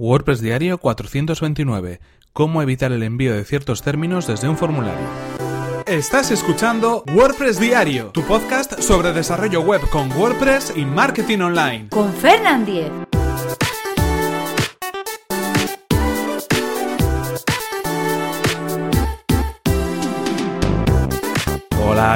WordPress Diario 429. Cómo evitar el envío de ciertos términos desde un formulario. Estás escuchando WordPress Diario, tu podcast sobre desarrollo web con WordPress y marketing online. Con Fernand Diez.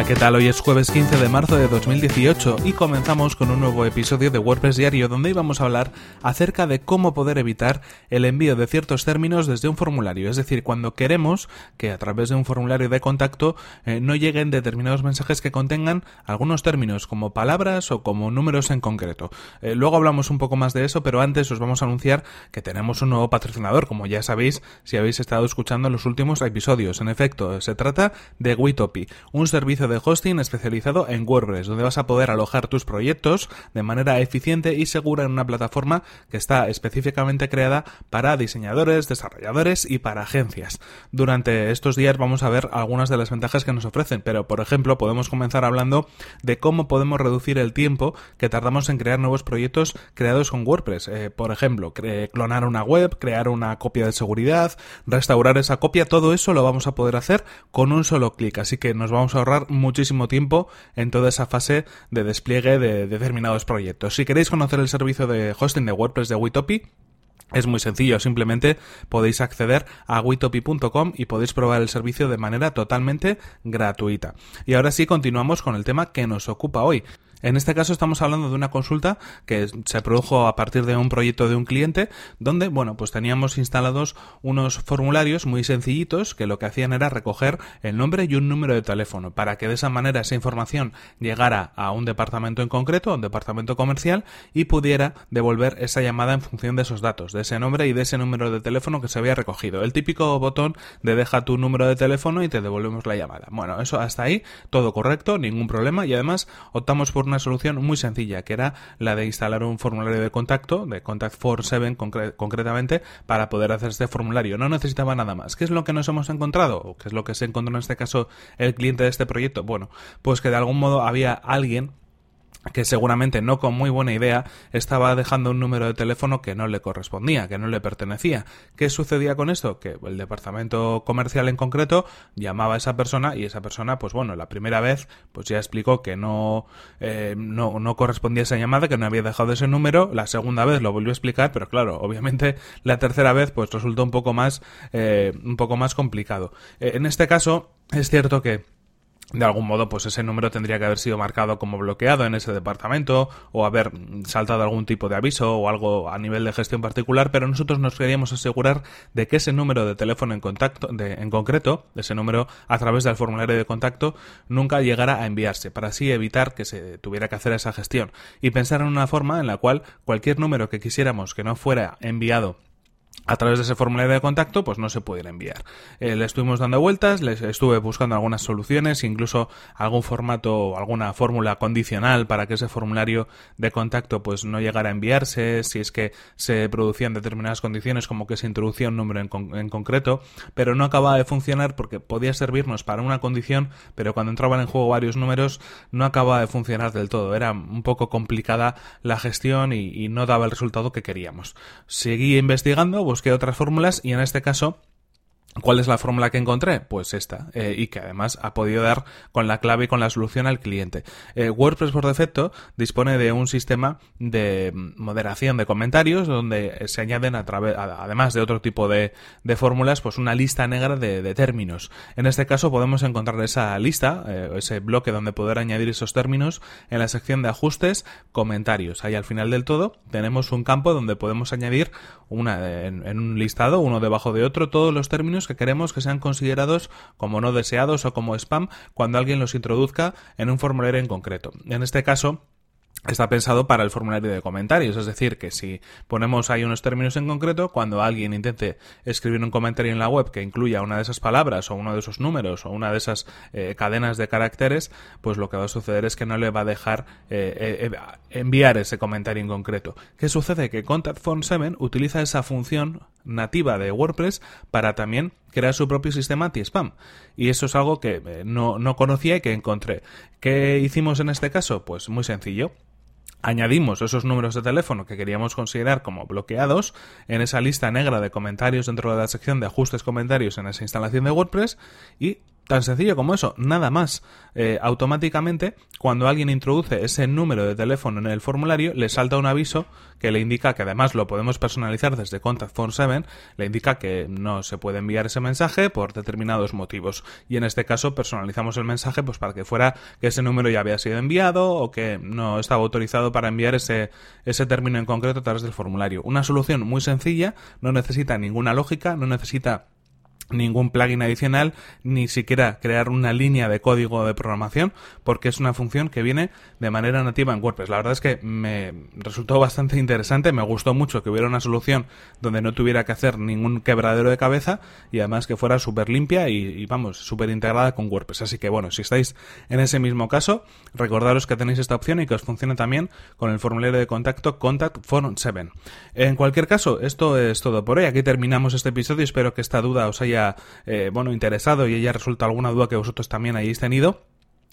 ¿Qué tal? Hoy es jueves 15 de marzo de 2018 y comenzamos con un nuevo episodio de WordPress Diario donde íbamos a hablar acerca de cómo poder evitar el envío de ciertos términos desde un formulario. Es decir, cuando queremos que a través de un formulario de contacto eh, no lleguen determinados mensajes que contengan algunos términos como palabras o como números en concreto. Eh, luego hablamos un poco más de eso, pero antes os vamos a anunciar que tenemos un nuevo patrocinador, como ya sabéis si habéis estado escuchando los últimos episodios. En efecto, se trata de Witopi, un servicio de hosting especializado en WordPress, donde vas a poder alojar tus proyectos de manera eficiente y segura en una plataforma que está específicamente creada para diseñadores, desarrolladores y para agencias. Durante estos días vamos a ver algunas de las ventajas que nos ofrecen, pero por ejemplo podemos comenzar hablando de cómo podemos reducir el tiempo que tardamos en crear nuevos proyectos creados con WordPress. Eh, por ejemplo, clonar una web, crear una copia de seguridad, restaurar esa copia, todo eso lo vamos a poder hacer con un solo clic, así que nos vamos a ahorrar muchísimo tiempo en toda esa fase de despliegue de determinados proyectos. Si queréis conocer el servicio de hosting de WordPress de Witopi, es muy sencillo, simplemente podéis acceder a witopi.com y podéis probar el servicio de manera totalmente gratuita. Y ahora sí continuamos con el tema que nos ocupa hoy. En este caso estamos hablando de una consulta que se produjo a partir de un proyecto de un cliente donde, bueno, pues teníamos instalados unos formularios muy sencillitos que lo que hacían era recoger el nombre y un número de teléfono para que de esa manera esa información llegara a un departamento en concreto, a un departamento comercial y pudiera devolver esa llamada en función de esos datos, de ese nombre y de ese número de teléfono que se había recogido. El típico botón de deja tu número de teléfono y te devolvemos la llamada. Bueno, eso hasta ahí todo correcto, ningún problema y además optamos por una solución muy sencilla, que era la de instalar un formulario de contacto, de Contact 47 concretamente, para poder hacer este formulario. No necesitaba nada más. ¿Qué es lo que nos hemos encontrado? ¿O qué es lo que se encontró en este caso el cliente de este proyecto? Bueno, pues que de algún modo había alguien que seguramente no con muy buena idea estaba dejando un número de teléfono que no le correspondía, que no le pertenecía. ¿Qué sucedía con esto? Que el departamento comercial en concreto llamaba a esa persona y esa persona, pues bueno, la primera vez pues ya explicó que no, eh, no, no correspondía esa llamada, que no había dejado ese número, la segunda vez lo volvió a explicar, pero claro, obviamente la tercera vez pues resultó un poco más, eh, un poco más complicado. Eh, en este caso, es cierto que de algún modo, pues ese número tendría que haber sido marcado como bloqueado en ese departamento o haber saltado algún tipo de aviso o algo a nivel de gestión particular, pero nosotros nos queríamos asegurar de que ese número de teléfono en contacto, de, en concreto, ese número a través del formulario de contacto, nunca llegara a enviarse, para así evitar que se tuviera que hacer esa gestión. Y pensar en una forma en la cual cualquier número que quisiéramos que no fuera enviado a través de ese formulario de contacto, pues no se pudiera enviar. Eh, le estuvimos dando vueltas, les estuve buscando algunas soluciones, incluso algún formato o alguna fórmula condicional para que ese formulario de contacto pues no llegara a enviarse, si es que se producían determinadas condiciones como que se introducía un número en, concreto, pero no acababa de funcionar porque podía servirnos para una condición, pero cuando entraban en juego varios números no acababa de funcionar del todo. Era un poco complicada la gestión y, y no daba el resultado que queríamos. Seguí investigando, busqué otras fórmulas y en este caso ¿Cuál es la fórmula que encontré? Pues esta, eh, y que además ha podido dar con la clave y con la solución al cliente. Eh, WordPress por defecto dispone de un sistema de moderación de comentarios donde se añaden a través, además de otro tipo de, fórmulas, pues una lista negra de, términos. En este caso podemos encontrar esa lista, eh, ese bloque donde poder añadir esos términos en la sección de ajustes, comentarios. Ahí al final del todo tenemos un campo donde podemos añadir una, en un listado, uno debajo de otro, todos los términos que queremos que sean considerados como no deseados o como spam cuando alguien los introduzca en un formulario en concreto. En este caso, está pensado para el formulario de comentarios, es decir, que si ponemos ahí unos términos en concreto, cuando alguien intente escribir un comentario en la web que incluya una de esas palabras o uno de esos números o una de esas eh, cadenas de caracteres, pues lo que va a suceder es que no le va a dejar eh, eh, enviar ese comentario en concreto. ¿Qué sucede? Que Contact Form 7 utiliza esa función nativa de WordPress para también crear su propio sistema anti-spam. Y eso es algo que no, no conocía y que encontré. ¿Qué hicimos en este caso? Pues muy sencillo añadimos esos números de teléfono que queríamos considerar como bloqueados en esa lista negra de comentarios dentro de la sección de ajustes comentarios en esa instalación de WordPress y Tan sencillo como eso, nada más. Eh, automáticamente, cuando alguien introduce ese número de teléfono en el formulario, le salta un aviso que le indica que además lo podemos personalizar desde Contact Phone 7, le indica que no se puede enviar ese mensaje por determinados motivos. Y en este caso personalizamos el mensaje pues para que fuera que ese número ya había sido enviado o que no estaba autorizado para enviar ese, ese término en concreto a través del formulario. Una solución muy sencilla, no necesita ninguna lógica, no necesita ningún plugin adicional, ni siquiera crear una línea de código de programación, porque es una función que viene de manera nativa en WordPress. La verdad es que me resultó bastante interesante, me gustó mucho que hubiera una solución donde no tuviera que hacer ningún quebradero de cabeza y además que fuera súper limpia y, vamos, súper integrada con WordPress. Así que bueno, si estáis en ese mismo caso, recordaros que tenéis esta opción y que os funciona también con el formulario de contacto Contact Phone 7. En cualquier caso, esto es todo por hoy. Aquí terminamos este episodio. Espero que esta duda os haya eh, bueno, interesado y haya resuelto alguna duda que vosotros también hayáis tenido.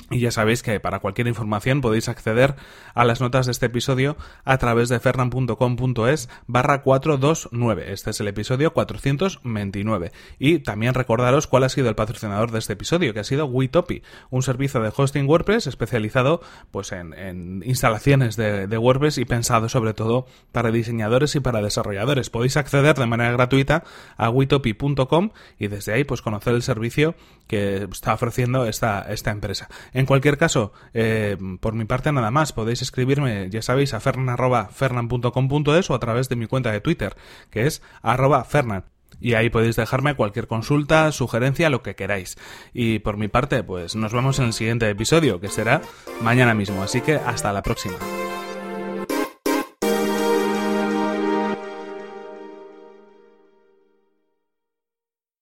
Y ya sabéis que para cualquier información podéis acceder a las notas de este episodio a través de fernan.com.es barra 429. Este es el episodio 429. Y también recordaros cuál ha sido el patrocinador de este episodio, que ha sido Witopi, un servicio de hosting WordPress especializado pues en, instalaciones de, WordPress y pensado sobre todo para diseñadores y para desarrolladores. Podéis acceder de manera gratuita a witopi.com y desde ahí pues conocer el servicio que está ofreciendo esta, esta empresa. En cualquier caso, eh, por mi parte nada más, podéis escribirme, ya sabéis, a fernan.fernan.com.es o a través de mi cuenta de Twitter, que es arroba fernan. Y ahí podéis dejarme cualquier consulta, sugerencia, lo que queráis. Y por mi parte, pues nos vemos en el siguiente episodio, que será mañana mismo. Así que hasta la próxima.